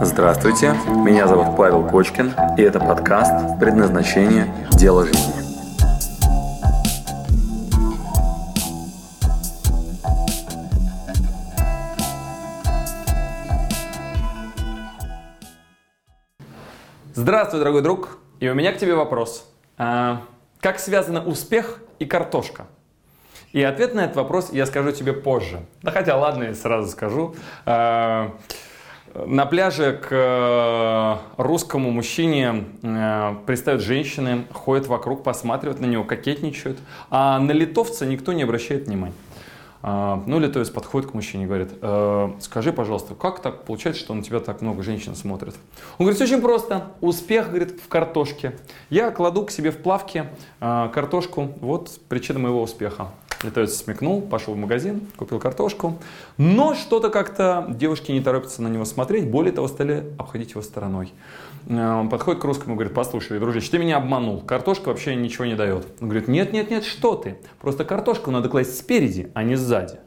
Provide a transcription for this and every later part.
Здравствуйте, меня зовут Павел Кочкин, и это подкаст «Предназначение. Дело жизни». Здравствуй, дорогой друг, и у меня к тебе вопрос. А, как связаны успех и картошка? И ответ на этот вопрос я скажу тебе позже. Да хотя ладно, я сразу скажу. А, на пляже к э, русскому мужчине э, пристают женщины, ходят вокруг, посматривают на него, кокетничают, а на литовца никто не обращает внимания. А, ну, литовец подходит к мужчине и говорит, э, скажи, пожалуйста, как так получается, что на тебя так много женщин смотрят? Он говорит, очень просто, успех, говорит, в картошке. Я кладу к себе в плавки картошку, вот причина моего успеха. Литовец смекнул, пошел в магазин, купил картошку. Но что-то как-то девушки не торопятся на него смотреть. Более того, стали обходить его стороной. Э, он подходит к русскому и говорит, послушай, дружище, ты меня обманул. Картошка вообще ничего не дает. Он говорит, нет, нет, нет, что ты. Просто картошку надо класть спереди, а не сзади.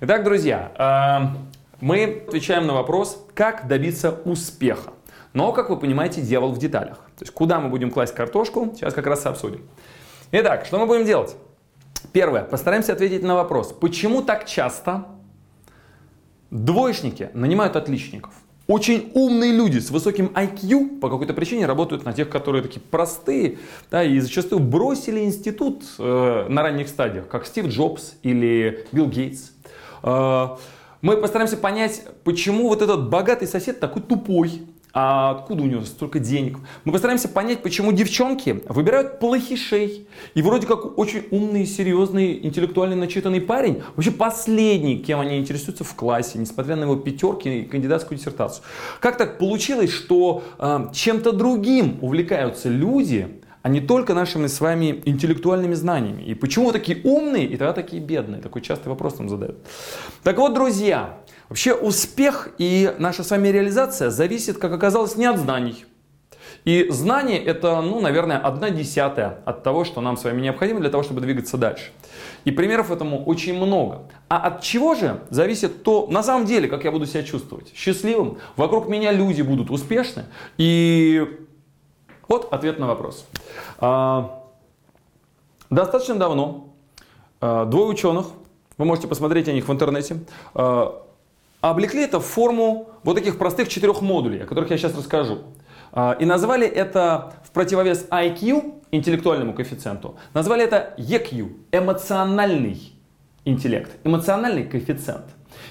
Итак, друзья, э, мы отвечаем на вопрос, как добиться успеха. Но, как вы понимаете, дьявол в деталях. То есть, куда мы будем класть картошку, сейчас как раз и обсудим. Итак, что мы будем делать? Первое. Постараемся ответить на вопрос, почему так часто двоечники нанимают отличников? Очень умные люди с высоким IQ по какой-то причине работают на тех, которые такие простые, да, и зачастую бросили институт э, на ранних стадиях, как Стив Джобс или Билл Гейтс. Э, мы постараемся понять, почему вот этот богатый сосед такой тупой, а откуда у него столько денег. Мы постараемся понять, почему девчонки выбирают плохишей. И вроде как очень умный, серьезный, интеллектуально начитанный парень, вообще последний, кем они интересуются в классе, несмотря на его пятерки и кандидатскую диссертацию. Как так получилось, что э, чем-то другим увлекаются люди, а не только нашими с вами интеллектуальными знаниями. И почему вы такие умные и тогда такие бедные? Такой частый вопрос нам задают. Так вот, друзья, Вообще успех и наша с вами реализация зависит, как оказалось, не от знаний. И знание это, ну, наверное, одна десятая от того, что нам с вами необходимо для того, чтобы двигаться дальше. И примеров этому очень много. А от чего же зависит то, на самом деле, как я буду себя чувствовать? Счастливым, вокруг меня люди будут успешны. И вот ответ на вопрос. А, достаточно давно а, двое ученых, вы можете посмотреть о них в интернете, а, облекли это в форму вот таких простых четырех модулей, о которых я сейчас расскажу. И назвали это в противовес IQ, интеллектуальному коэффициенту, назвали это EQ, эмоциональный интеллект, эмоциональный коэффициент.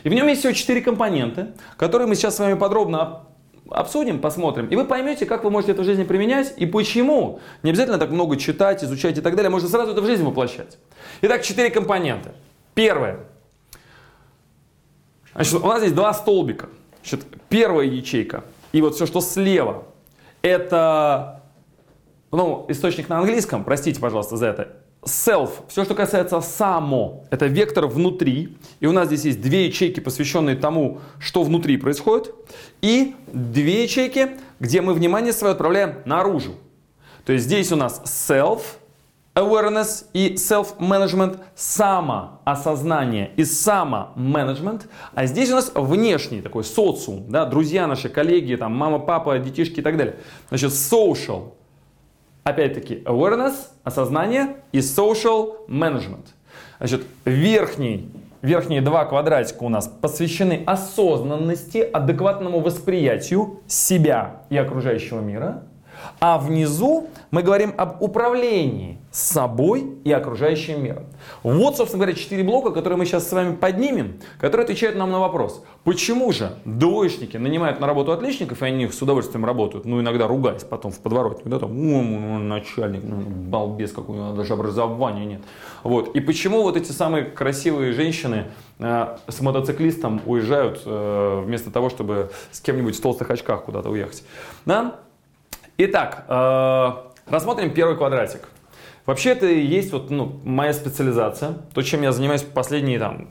И в нем есть всего четыре компоненты, которые мы сейчас с вами подробно обсудим, посмотрим, и вы поймете, как вы можете это в жизни применять и почему. Не обязательно так много читать, изучать и так далее, можно сразу это в жизнь воплощать. Итак, четыре компонента. Первое Значит, у нас здесь два столбика. Значит, первая ячейка и вот все, что слева, это ну, источник на английском, простите, пожалуйста, за это. Self, все, что касается само, это вектор внутри. И у нас здесь есть две ячейки, посвященные тому, что внутри происходит. И две ячейки, где мы внимание свое отправляем наружу. То есть здесь у нас self, awareness и self-management, самоосознание и само-менеджмент. А здесь у нас внешний такой социум, да, друзья наши, коллеги, там, мама, папа, детишки и так далее. Значит, social, опять-таки, awareness, осознание и social management. Значит, верхний Верхние два квадратика у нас посвящены осознанности, адекватному восприятию себя и окружающего мира. А внизу мы говорим об управлении собой и окружающим миром. Вот, собственно говоря, четыре блока, которые мы сейчас с вами поднимем, которые отвечают нам на вопрос, почему же двоечники нанимают на работу отличников, и они их с удовольствием работают, ну, иногда ругаясь потом в подворотне, да, там, начальник, ну, балбес какой, у него даже образования нет. Вот. И почему вот эти самые красивые женщины э, с мотоциклистом уезжают э, вместо того, чтобы с кем-нибудь в толстых очках куда-то уехать. Да? Итак, э, рассмотрим первый квадратик. Вообще это и есть вот, ну, моя специализация, то, чем я занимаюсь последние там,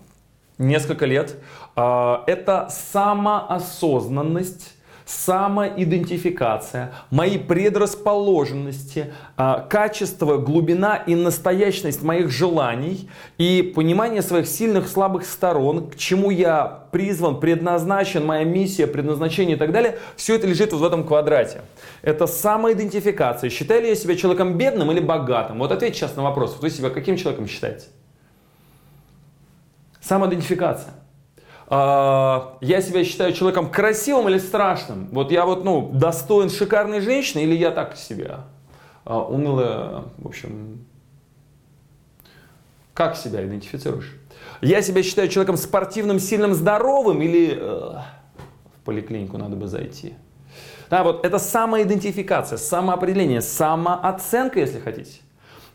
несколько лет. Э, это самоосознанность, самоидентификация, мои предрасположенности, а, качество, глубина и настоящность моих желаний и понимание своих сильных, слабых сторон, к чему я призван, предназначен, моя миссия, предназначение и так далее, все это лежит вот в этом квадрате. Это самоидентификация. Считаю ли я себя человеком бедным или богатым? Вот ответьте сейчас на вопрос. Вы себя каким человеком считаете? Самоидентификация. А, я себя считаю человеком красивым или страшным? Вот я вот, ну, достоин шикарной женщины или я так себя? А, унылая, в общем, как себя идентифицируешь? Я себя считаю человеком спортивным, сильным, здоровым или э, в поликлинику надо бы зайти? Да, вот это самоидентификация, самоопределение, самооценка, если хотите.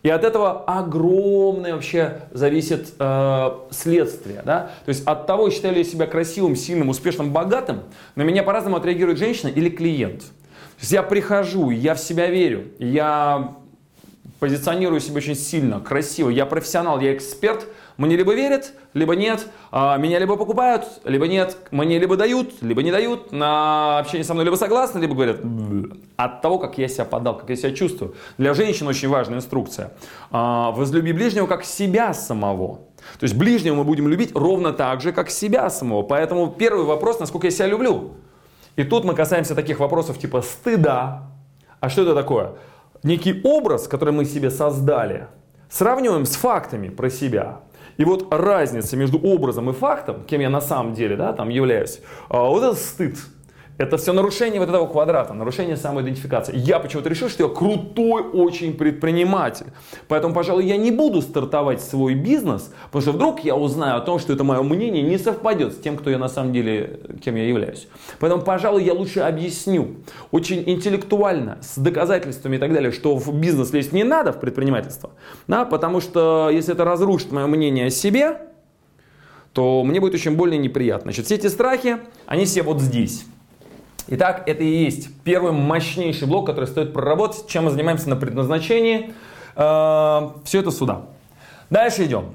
И от этого огромное вообще зависит э, следствие. Да? То есть от того, считаю ли я себя красивым, сильным, успешным, богатым, на меня по-разному отреагирует женщина или клиент. То есть я прихожу, я в себя верю, я позиционирую себя очень сильно, красиво, я профессионал, я эксперт – мне либо верят, либо нет. А, меня либо покупают, либо нет. Мне либо дают, либо не дают. На общение со мной либо согласны, либо говорят от того, как я себя подал, как я себя чувствую. Для женщин очень важная инструкция. А, возлюби ближнего как себя самого. То есть ближнего мы будем любить ровно так же, как себя самого. Поэтому первый вопрос, насколько я себя люблю. И тут мы касаемся таких вопросов типа стыда. А что это такое? Некий образ, который мы себе создали, сравниваем с фактами про себя. И вот разница между образом и фактом, кем я на самом деле да, там являюсь, а, вот это стыд. Это все нарушение вот этого квадрата, нарушение самоидентификации. Я почему-то решил, что я крутой очень предприниматель. Поэтому, пожалуй, я не буду стартовать свой бизнес, потому что вдруг я узнаю о том, что это мое мнение не совпадет с тем, кто я на самом деле, кем я являюсь. Поэтому, пожалуй, я лучше объясню очень интеллектуально, с доказательствами и так далее, что в бизнес лезть не надо, в предпринимательство. Да, потому что если это разрушит мое мнение о себе, то мне будет очень больно и неприятно. Значит, все эти страхи, они все вот здесь. Итак, это и есть первый мощнейший блок, который стоит проработать, чем мы занимаемся на предназначении. Э, Все это сюда. Дальше идем.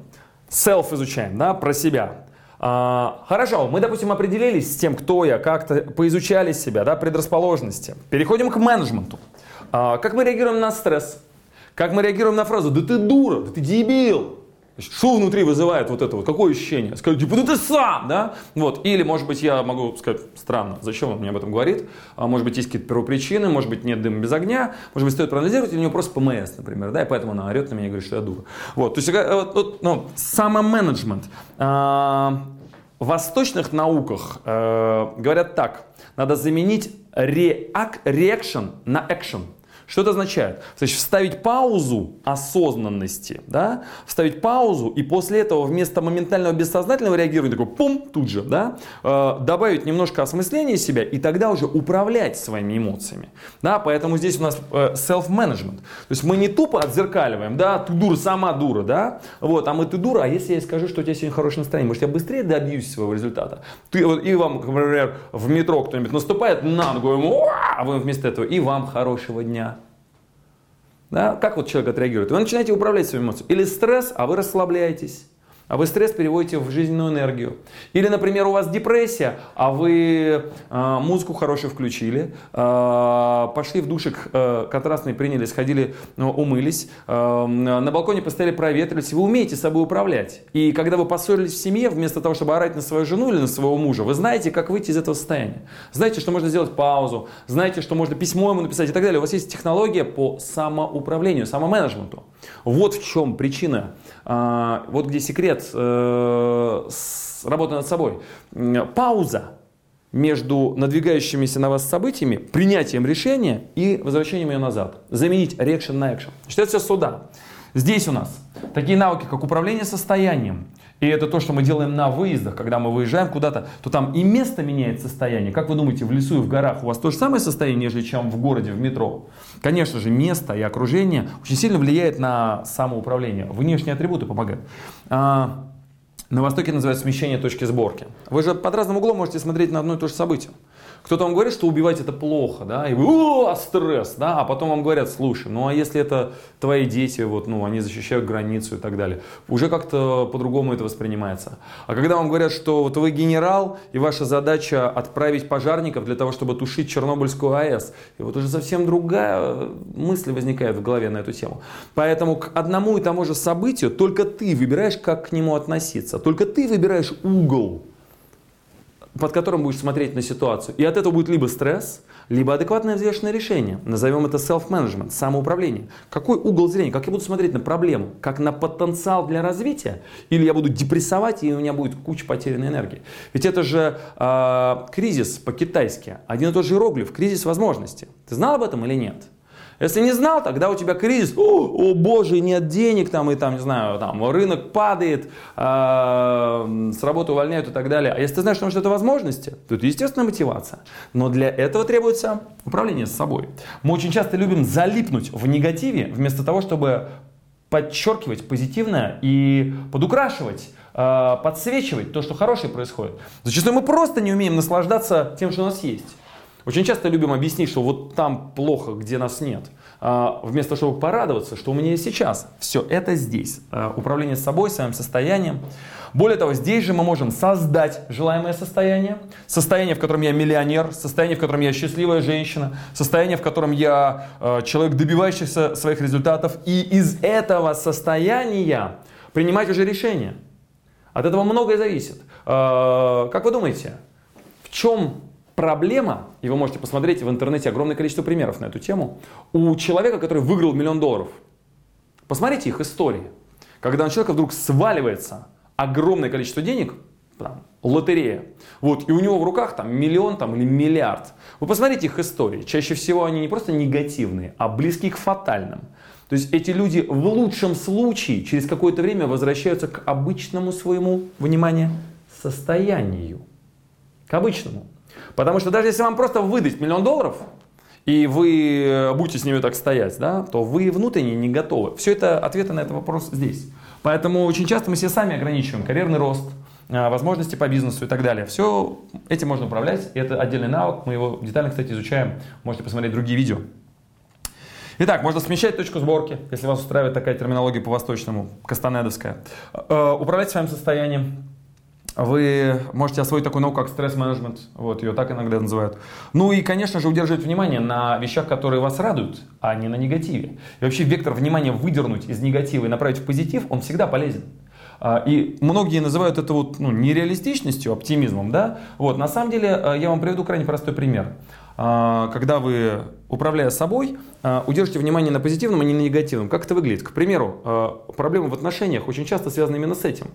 Self изучаем, да, про себя. Э, хорошо, мы, допустим, определились с тем, кто я, как-то поизучали себя, да, предрасположенности. Переходим к менеджменту. Э, как мы реагируем на стресс? Как мы реагируем на фразу «да ты дура», «да ты дебил», что внутри вызывает вот это вот, какое ощущение? Скажу, типа, ну ты сам, да? Вот. Или, может быть, я могу сказать, странно, зачем он мне об этом говорит? А, может быть, есть какие-то первопричины, может быть, нет дыма без огня, может быть, стоит проанализировать, или у него просто ПМС, например, да, и поэтому она орет на меня и говорит, что я дура. Вот, то есть, э, вот, вот, ну, самоменеджмент. А, в восточных науках э, говорят так, надо заменить реак, на action. Что это означает? Значит, вставить паузу осознанности, да? вставить паузу и после этого вместо моментального бессознательного реагирования, такой пум, тут же, да? э, добавить немножко осмысления себя и тогда уже управлять своими эмоциями. Да? Поэтому здесь у нас э, self-management. То есть мы не тупо отзеркаливаем, да, ты дура, сама дура, да, вот, а мы ты дура, а если я скажу, что у тебя сегодня хорошее настроение, может я быстрее добьюсь своего результата. Ты, вот, и вам, например, в метро кто-нибудь наступает на ногу, а вы вместо этого, и вам хорошего дня. Да? Как вот человек отреагирует? Вы начинаете управлять своими эмоциями. Или стресс, а вы расслабляетесь. А вы стресс переводите в жизненную энергию. Или, например, у вас депрессия, а вы э, музыку хорошую включили, э, пошли в душик э, контрастный, приняли, сходили, э, умылись, э, на балконе постояли, проветрились. Вы умеете собой управлять. И когда вы поссорились в семье, вместо того, чтобы орать на свою жену или на своего мужа, вы знаете, как выйти из этого состояния. Знаете, что можно сделать паузу, знаете, что можно письмо ему написать и так далее. У вас есть технология по самоуправлению, самоменеджменту. Вот в чем причина, э, вот где секрет лет э, над собой. Пауза между надвигающимися на вас событиями, принятием решения и возвращением ее назад. Заменить reaction на action. Все сюда. Здесь у нас такие навыки, как управление состоянием, и это то, что мы делаем на выездах, когда мы выезжаем куда-то, то там и место меняет состояние. Как вы думаете, в лесу и в горах у вас то же самое состояние, нежели чем в городе, в метро? Конечно же, место и окружение очень сильно влияет на самоуправление. Внешние атрибуты помогают. А, на Востоке называют смещение точки сборки. Вы же под разным углом можете смотреть на одно и то же событие. Кто-то вам говорит, что убивать это плохо, да, и вы, о, стресс, да, а потом вам говорят, слушай, ну а если это твои дети, вот, ну, они защищают границу и так далее, уже как-то по-другому это воспринимается. А когда вам говорят, что вот вы генерал, и ваша задача отправить пожарников для того, чтобы тушить Чернобыльскую АЭС, и вот уже совсем другая мысль возникает в голове на эту тему. Поэтому к одному и тому же событию только ты выбираешь, как к нему относиться, только ты выбираешь угол под которым будешь смотреть на ситуацию. И от этого будет либо стресс, либо адекватное взвешенное решение. Назовем это self-management, самоуправление. Какой угол зрения? Как я буду смотреть на проблему? Как на потенциал для развития? Или я буду депрессовать, и у меня будет куча потерянной энергии? Ведь это же э, кризис по-китайски. Один и тот же иероглиф, кризис возможности. Ты знал об этом или нет? Если не знал, тогда у тебя кризис, о, о боже, нет денег, там, и там, не знаю, там, рынок падает, э, с работы увольняют и так далее. А если ты знаешь, что это возможности, то это естественная мотивация. Но для этого требуется управление с собой. Мы очень часто любим залипнуть в негативе, вместо того, чтобы подчеркивать позитивное и подукрашивать подсвечивать то, что хорошее происходит. Зачастую мы просто не умеем наслаждаться тем, что у нас есть. Очень часто любим объяснить, что вот там плохо, где нас нет. А, вместо того, чтобы порадоваться, что у меня есть сейчас. Все это здесь. А, управление собой, своим состоянием. Более того, здесь же мы можем создать желаемое состояние. Состояние, в котором я миллионер, состояние, в котором я счастливая женщина, состояние, в котором я э, человек, добивающийся своих результатов. И из этого состояния принимать уже решения. От этого многое зависит. Как вы думаете, в чем проблема, и вы можете посмотреть в интернете огромное количество примеров на эту тему, у человека, который выиграл миллион долларов. Посмотрите их истории. Когда на человека вдруг сваливается огромное количество денег, там, лотерея, вот, и у него в руках там миллион там, или миллиард. Вы посмотрите их истории. Чаще всего они не просто негативные, а близки к фатальным. То есть эти люди в лучшем случае через какое-то время возвращаются к обычному своему, внимание, состоянию. К обычному. Потому что даже если вам просто выдать миллион долларов, и вы э, будете с ними так стоять, да, то вы внутренне не готовы. Все это ответы на этот вопрос здесь. Поэтому очень часто мы все сами ограничиваем карьерный рост, э, возможности по бизнесу и так далее. Все этим можно управлять, и это отдельный навык. Мы его детально, кстати, изучаем. Можете посмотреть другие видео. Итак, можно смещать точку сборки, если вас устраивает такая терминология по-восточному, кастанедовская. Э, управлять своим состоянием, вы можете освоить такую науку, как стресс-менеджмент, вот ее так иногда называют. Ну и, конечно же, удерживать внимание на вещах, которые вас радуют, а не на негативе. И вообще вектор внимания выдернуть из негатива и направить в позитив, он всегда полезен. А, и многие называют это вот, ну, нереалистичностью, оптимизмом. Да? Вот, на самом деле, э, я вам приведу крайне простой пример. А, когда вы, управляя собой, а, удержите внимание на позитивном, а не на негативном. Как это выглядит? К примеру, проблемы в отношениях очень часто связаны именно с этим.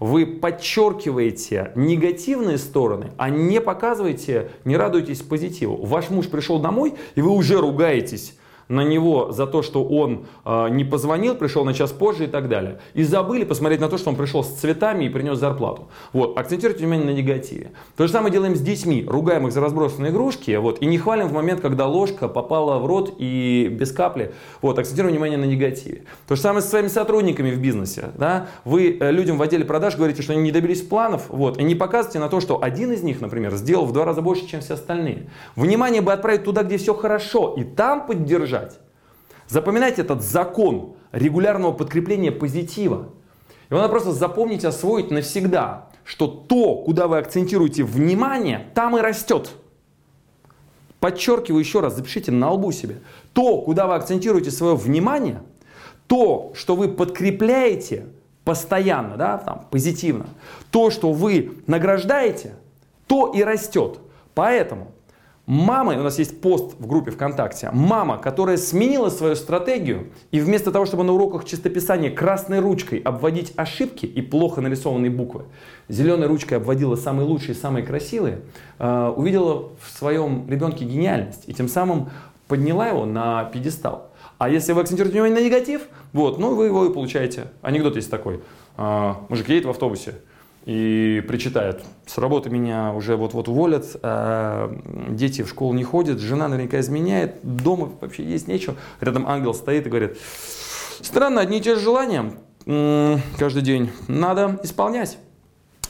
Вы подчеркиваете негативные стороны, а не показываете, не радуетесь позитиву. Ваш муж пришел домой, и вы уже ругаетесь на него за то, что он э, не позвонил, пришел на час позже и так далее. И забыли посмотреть на то, что он пришел с цветами и принес зарплату. Вот, акцентируйте внимание на негативе. То же самое делаем с детьми. Ругаем их за разбросанные игрушки вот, и не хвалим в момент, когда ложка попала в рот и без капли. Вот, акцентируем внимание на негативе. То же самое с своими сотрудниками в бизнесе. Да? Вы э, людям в отделе продаж говорите, что они не добились планов, вот, и не показывайте на то, что один из них, например, сделал в два раза больше, чем все остальные. Внимание бы отправить туда, где все хорошо, и там поддержать держать. Запоминайте этот закон регулярного подкрепления позитива. Его надо просто запомнить, освоить навсегда, что то, куда вы акцентируете внимание, там и растет. Подчеркиваю еще раз, запишите на лбу себе. То, куда вы акцентируете свое внимание, то, что вы подкрепляете постоянно, да, там, позитивно, то, что вы награждаете, то и растет. Поэтому Мама, у нас есть пост в группе ВКонтакте, мама, которая сменила свою стратегию и вместо того, чтобы на уроках чистописания красной ручкой обводить ошибки и плохо нарисованные буквы, зеленой ручкой обводила самые лучшие, самые красивые, э, увидела в своем ребенке гениальность и тем самым подняла его на пьедестал. А если вы акцентируете внимание на негатив, вот, ну вы его и получаете. Анекдот есть такой. Э, мужик едет в автобусе, и причитает, с работы меня уже вот-вот уволят, а дети в школу не ходят, жена наверняка изменяет, дома вообще есть нечего. Рядом ангел стоит и говорит, странно, одни и те же желания каждый день надо исполнять.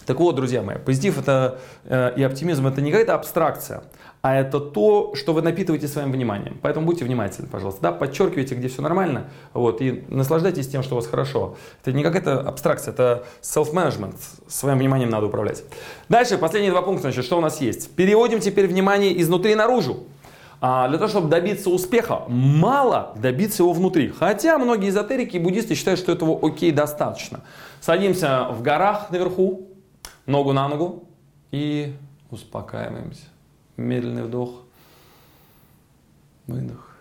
Так вот, друзья мои, позитив это, э, и оптимизм это не какая-то абстракция, а это то, что вы напитываете своим вниманием. Поэтому будьте внимательны, пожалуйста. Да, подчеркивайте, где все нормально, вот, и наслаждайтесь тем, что у вас хорошо. Это не какая-то абстракция, это self-management. Своим вниманием надо управлять. Дальше, последние два пункта, значит, что у нас есть. Переводим теперь внимание изнутри наружу. А для того, чтобы добиться успеха, мало добиться его внутри. Хотя многие эзотерики и буддисты считают, что этого окей достаточно. Садимся в горах наверху, ногу на ногу и успокаиваемся. Медленный вдох, выдох.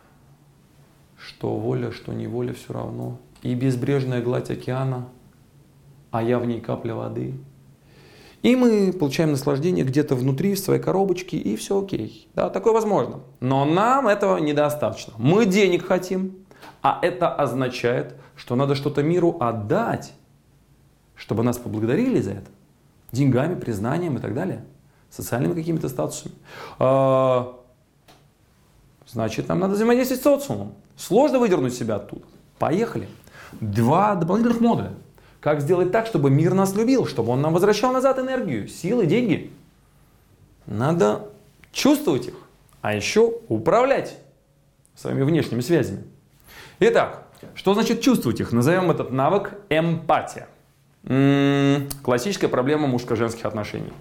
Что воля, что неволя, все равно. И безбрежная гладь океана, а я в ней капля воды. И мы получаем наслаждение где-то внутри, в своей коробочке, и все окей. Да, такое возможно. Но нам этого недостаточно. Мы денег хотим, а это означает, что надо что-то миру отдать, чтобы нас поблагодарили за это деньгами, признанием и так далее, социальными какими-то статусами. А, значит, нам надо взаимодействовать с социумом. Сложно выдернуть себя оттуда. Поехали. Два дополнительных модуля. Как сделать так, чтобы мир нас любил, чтобы он нам возвращал назад энергию, силы, деньги. Надо чувствовать их, а еще управлять своими внешними связями. Итак, что значит чувствовать их? Назовем этот навык эмпатия. М-м, классическая проблема мужско-женских отношений.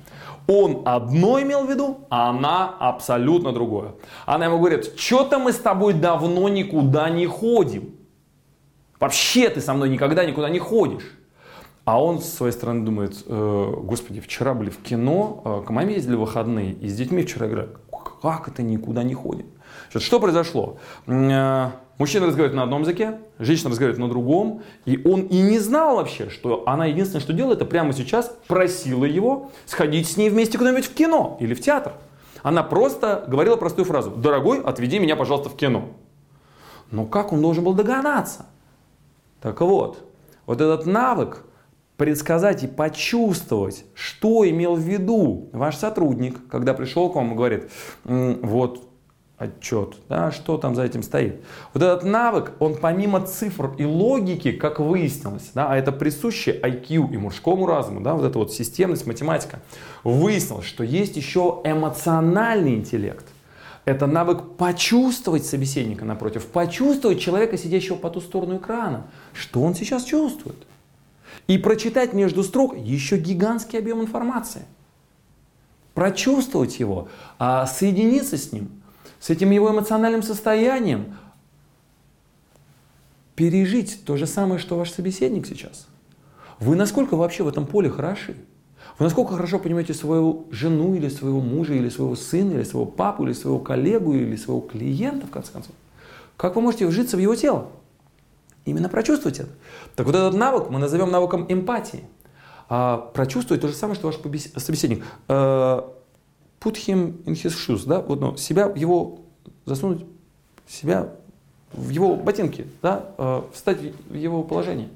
Он одно имел в виду, а она абсолютно другое. Она ему говорит, что-то мы с тобой давно никуда не ходим. Вообще ты со мной никогда никуда не ходишь. А он с своей стороны думает, э, господи, вчера были в кино, э, к маме ездили в выходные, и с детьми вчера играли. Как это никуда не ходим? Что произошло? Мужчина разговаривает на одном языке, женщина разговаривает на другом, и он и не знал вообще, что она единственное, что делает, это прямо сейчас просила его сходить с ней вместе куда-нибудь в кино или в театр. Она просто говорила простую фразу «Дорогой, отведи меня, пожалуйста, в кино». Но как он должен был догадаться? Так вот, вот этот навык предсказать и почувствовать, что имел в виду ваш сотрудник, когда пришел к вам и говорит, вот отчет, да, что там за этим стоит. Вот этот навык, он помимо цифр и логики, как выяснилось, да, а это присуще IQ и мужскому разуму, да, вот эта вот системность, математика, выяснилось, что есть еще эмоциональный интеллект. Это навык почувствовать собеседника напротив, почувствовать человека, сидящего по ту сторону экрана, что он сейчас чувствует. И прочитать между строк еще гигантский объем информации. Прочувствовать его, а соединиться с ним – с этим его эмоциональным состоянием пережить то же самое, что ваш собеседник сейчас. Вы насколько вообще в этом поле хороши? Вы насколько хорошо понимаете свою жену или своего мужа, или своего сына, или своего папу, или своего коллегу, или своего клиента, в конце концов? Как вы можете вжиться в его тело? Именно прочувствовать это. Так вот этот навык мы назовем навыком эмпатии. А прочувствовать то же самое, что ваш собеседник. А, put him in his shoes, да, вот, ну, себя его, засунуть себя в его ботинки, да, э, встать в его положение.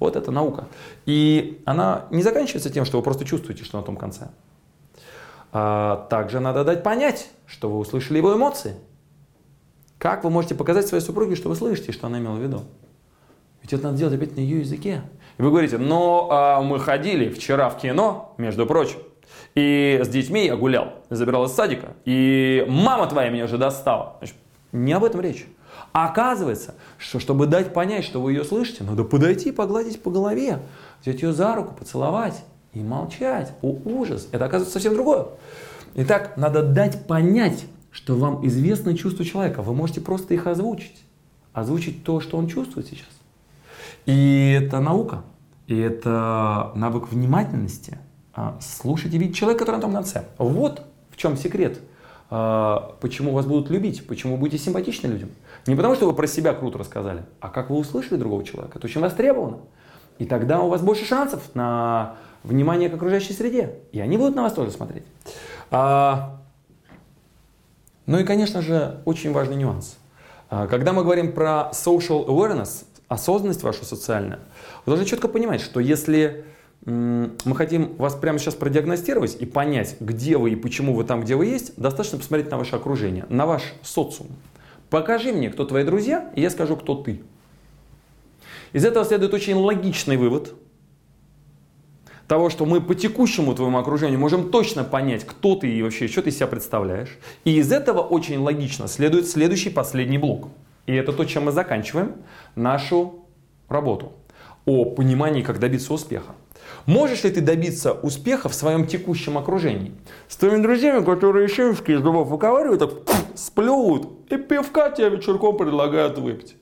Вот это наука. И она не заканчивается тем, что вы просто чувствуете, что на том конце. А также надо дать понять, что вы услышали его эмоции. Как вы можете показать своей супруге, что вы слышите, что она имела в виду? Ведь это надо делать опять на ее языке. И вы говорите, но а мы ходили вчера в кино, между прочим, и с детьми я гулял, забирал из садика. И мама твоя меня уже достала. Значит, не об этом речь. А оказывается, что чтобы дать понять, что вы ее слышите, надо подойти, погладить по голове, взять ее за руку, поцеловать и молчать. О, ужас! Это оказывается совсем другое. Итак, надо дать понять, что вам известны чувства человека. Вы можете просто их озвучить. Озвучить то, что он чувствует сейчас. И это наука. И это навык внимательности – слушайте видеть человека, который на том конце. Вот в чем секрет. А, почему вас будут любить, почему вы будете симпатичны людям. Не потому, что вы про себя круто рассказали, а как вы услышали другого человека. Это очень востребовано. И тогда у вас больше шансов на внимание к окружающей среде. И они будут на вас тоже смотреть. А, ну и, конечно же, очень важный нюанс. Когда мы говорим про social awareness, осознанность вашу социальную, вы должны четко понимать, что если мы хотим вас прямо сейчас продиагностировать и понять, где вы и почему вы там, где вы есть, достаточно посмотреть на ваше окружение, на ваш социум. Покажи мне, кто твои друзья, и я скажу, кто ты. Из этого следует очень логичный вывод. того, что мы по текущему твоему окружению можем точно понять, кто ты и вообще, что ты из себя представляешь. И из этого очень логично следует следующий, последний блок. И это то, чем мы заканчиваем нашу работу. О понимании, как добиться успеха. Можешь ли ты добиться успеха в своем текущем окружении? С твоими друзьями, которые шимшки из зубов выковыривают, так сплюют, и пивка тебе вечерком предлагают выпить.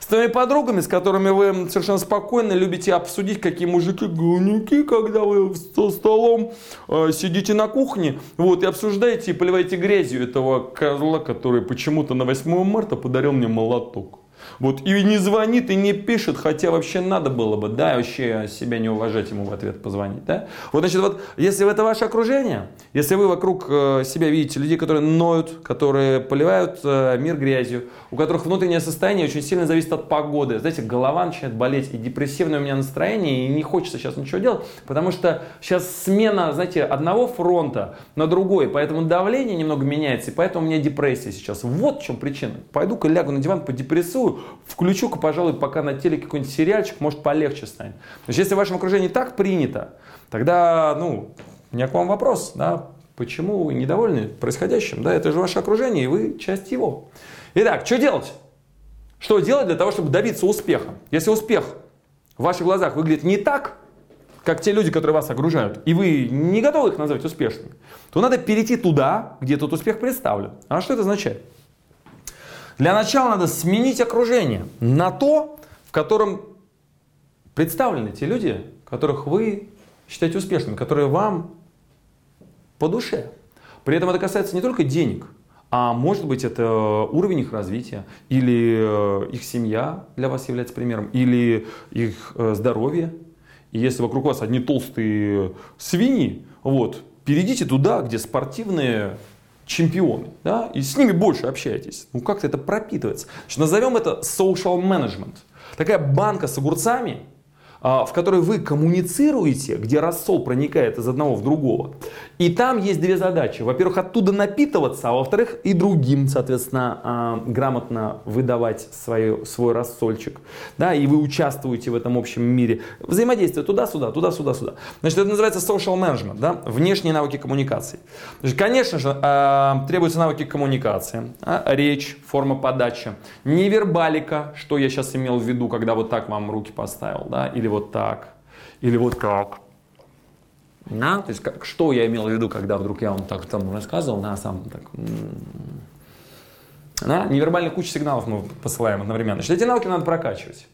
С твоими подругами, с которыми вы совершенно спокойно любите обсудить, какие мужики говнюки, когда вы за столом э, сидите на кухне, вот, и обсуждаете и поливаете грязью этого козла, который почему-то на 8 марта подарил мне молоток. Вот, и не звонит, и не пишет, хотя вообще надо было бы, да, вообще себя не уважать ему в ответ позвонить, да. Вот, значит, вот, если это ваше окружение, если вы вокруг э, себя видите людей, которые ноют, которые поливают э, мир грязью, у которых внутреннее состояние очень сильно зависит от погоды, знаете, голова начинает болеть, и депрессивное у меня настроение, и не хочется сейчас ничего делать, потому что сейчас смена, знаете, одного фронта на другой, поэтому давление немного меняется, и поэтому у меня депрессия сейчас. Вот в чем причина. Пойду-ка лягу на диван, подепрессую, включу-ка, пожалуй, пока на телеке какой-нибудь сериальчик, может полегче станет. Значит, если в вашем окружении так принято, тогда, ну, у меня к вам вопрос, да, почему вы недовольны происходящим, да, это же ваше окружение, и вы часть его. Итак, что делать? Что делать для того, чтобы добиться успеха? Если успех в ваших глазах выглядит не так, как те люди, которые вас окружают, и вы не готовы их назвать успешными, то надо перейти туда, где этот успех представлен. А что это означает? Для начала надо сменить окружение на то, в котором представлены те люди, которых вы считаете успешными, которые вам по душе. При этом это касается не только денег, а может быть это уровень их развития, или э, их семья для вас является примером, или их э, здоровье. И если вокруг вас одни толстые свиньи, вот, перейдите туда, где спортивные чемпионы, да, и с ними больше общаетесь. Ну как-то это пропитывается. Значит, назовем это social management. Такая банка с огурцами, в которой вы коммуницируете, где рассол проникает из одного в другого. И там есть две задачи. Во-первых, оттуда напитываться, а во-вторых, и другим, соответственно, а, грамотно выдавать свой, свой рассольчик. Да, и вы участвуете в этом общем мире. Взаимодействие туда-сюда, туда-сюда, сюда. Значит, это называется social management, да, внешние навыки коммуникации. Значит, конечно же, а, требуются навыки коммуникации, речь, форма подачи, невербалика, что я сейчас имел в виду, когда вот так вам руки поставил, да, или вот так, или вот так. Да? То есть, как, что я имел в виду, когда вдруг я вам так там рассказывал, на сам так. Да? Невербальная куча сигналов мы посылаем одновременно. Значит, эти навыки надо прокачивать.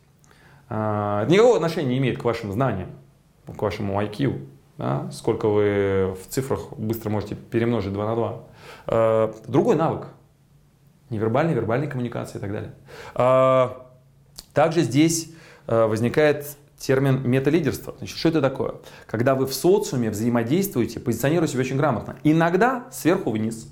А, это никакого отношения не имеет к вашим знаниям, к вашему IQ. Да? Сколько вы в цифрах быстро можете перемножить 2 на 2. А, другой навык. Невербальной, вербальной коммуникации и так далее. А, также здесь возникает термин металидерство. Значит, что это такое? Когда вы в социуме взаимодействуете, позиционируете себя очень грамотно. Иногда сверху вниз,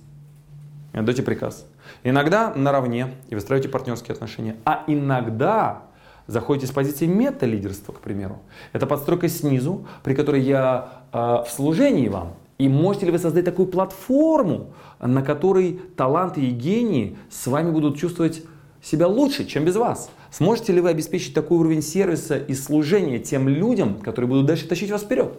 и приказ. Иногда наравне, и выстраиваете партнерские отношения. А иногда заходите с позиции металидерства, к примеру. Это подстройка снизу, при которой я э, в служении вам. И можете ли вы создать такую платформу, на которой таланты и гении с вами будут чувствовать себя лучше, чем без вас? Сможете ли вы обеспечить такой уровень сервиса и служения тем людям, которые будут дальше тащить вас вперед?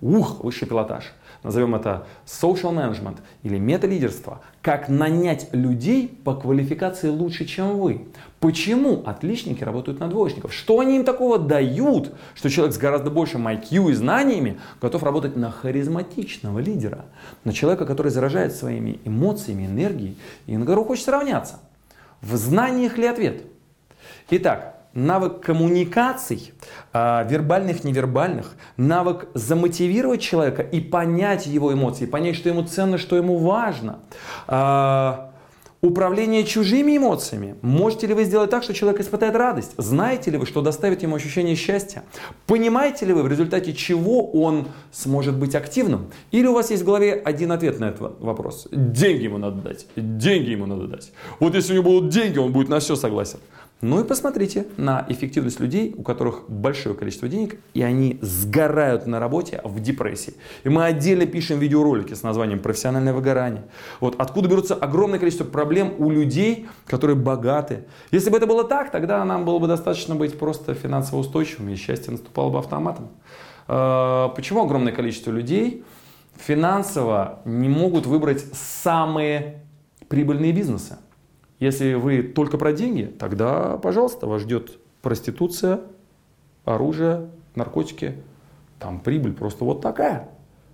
Ух, высший пилотаж. Назовем это social management или металидерство. Как нанять людей по квалификации лучше, чем вы. Почему отличники работают на двоечников? Что они им такого дают, что человек с гораздо большим IQ и знаниями готов работать на харизматичного лидера, на человека, который заражает своими эмоциями, энергией и на которого хочет равняться. В знаниях ли ответ? Итак, навык коммуникаций, э, вербальных, невербальных, навык замотивировать человека и понять его эмоции, понять, что ему ценно, что ему важно. Э, Управление чужими эмоциями. Можете ли вы сделать так, что человек испытает радость? Знаете ли вы, что доставит ему ощущение счастья? Понимаете ли вы, в результате чего он сможет быть активным? Или у вас есть в голове один ответ на этот вопрос? Деньги ему надо дать. Деньги ему надо дать. Вот если у него будут деньги, он будет на все согласен. Ну и посмотрите на эффективность людей, у которых большое количество денег, и они сгорают на работе в депрессии. И мы отдельно пишем видеоролики с названием «Профессиональное выгорание». Вот откуда берутся огромное количество проблем у людей, которые богаты. Если бы это было так, тогда нам было бы достаточно быть просто финансово устойчивыми, и счастье наступало бы автоматом. Э, почему огромное количество людей финансово не могут выбрать самые прибыльные бизнесы? Если вы только про деньги, тогда, пожалуйста, вас ждет проституция, оружие, наркотики. Там прибыль просто вот такая.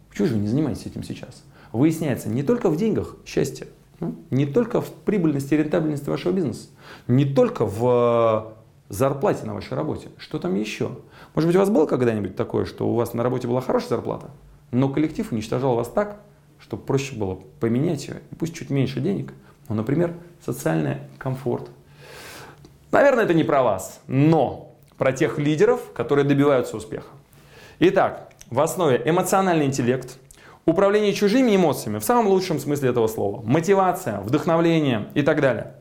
Почему же вы не занимаетесь этим сейчас? Выясняется не только в деньгах счастье, ну, не только в прибыльности и рентабельности вашего бизнеса, не только в зарплате на вашей работе. Что там еще? Может быть, у вас было когда-нибудь такое, что у вас на работе была хорошая зарплата, но коллектив уничтожал вас так, что проще было поменять ее, пусть чуть меньше денег, но, например, социальный комфорт. Наверное, это не про вас, но про тех лидеров, которые добиваются успеха. Итак, в основе эмоциональный интеллект, управление чужими эмоциями в самом лучшем смысле этого слова, мотивация, вдохновление и так далее.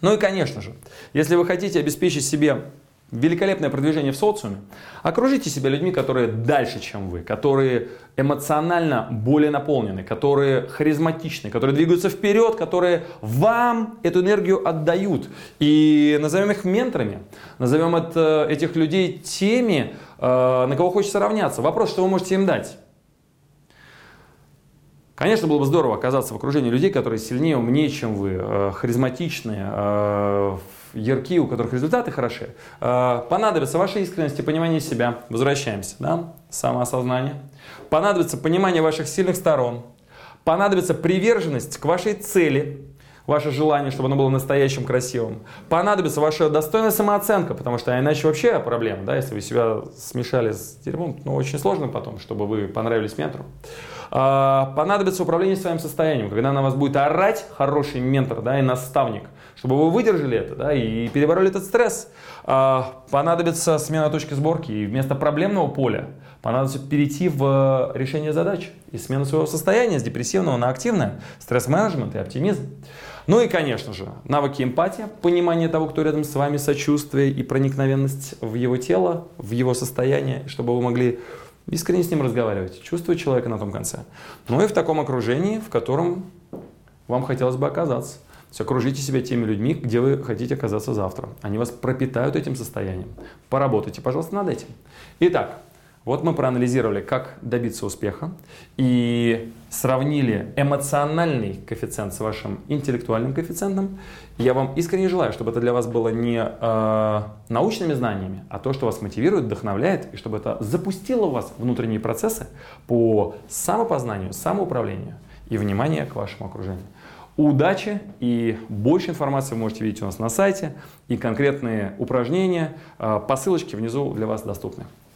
Ну и, конечно же, если вы хотите обеспечить себе великолепное продвижение в социуме, окружите себя людьми, которые дальше, чем вы, которые эмоционально более наполнены, которые харизматичны, которые двигаются вперед, которые вам эту энергию отдают. И назовем их менторами, назовем это, этих людей теми, э, на кого хочется равняться. Вопрос, что вы можете им дать? Конечно, было бы здорово оказаться в окружении людей, которые сильнее, умнее, чем вы, э, харизматичные, э, яркие, у которых результаты хороши. Э, понадобится ваша искренность и понимание себя. Возвращаемся, да? Самоосознание. Понадобится понимание ваших сильных сторон. Понадобится приверженность к вашей цели, ваше желание, чтобы оно было настоящим, красивым. Понадобится ваша достойная самооценка, потому что иначе вообще проблема, да, если вы себя смешали с дерьмом, ну, очень сложно потом, чтобы вы понравились ментору. А, понадобится управление своим состоянием, когда на вас будет орать хороший ментор да, и наставник, чтобы вы выдержали это да, и перебороли этот стресс. А, понадобится смена точки сборки, и вместо проблемного поля понадобится перейти в решение задач и смену своего состояния с депрессивного на активное, стресс-менеджмент и оптимизм. Ну и, конечно же, навыки эмпатия, понимание того, кто рядом с вами, сочувствие и проникновенность в его тело, в его состояние, чтобы вы могли искренне с ним разговаривать, чувствовать человека на том конце. Ну и в таком окружении, в котором вам хотелось бы оказаться. То есть окружите себя теми людьми, где вы хотите оказаться завтра. Они вас пропитают этим состоянием. Поработайте, пожалуйста, над этим. Итак, вот мы проанализировали, как добиться успеха и сравнили эмоциональный коэффициент с вашим интеллектуальным коэффициентом. Я вам искренне желаю, чтобы это для вас было не э, научными знаниями, а то, что вас мотивирует, вдохновляет, и чтобы это запустило у вас внутренние процессы по самопознанию, самоуправлению и внимание к вашему окружению. Удачи и больше информации вы можете видеть у нас на сайте и конкретные упражнения э, по ссылочке внизу для вас доступны.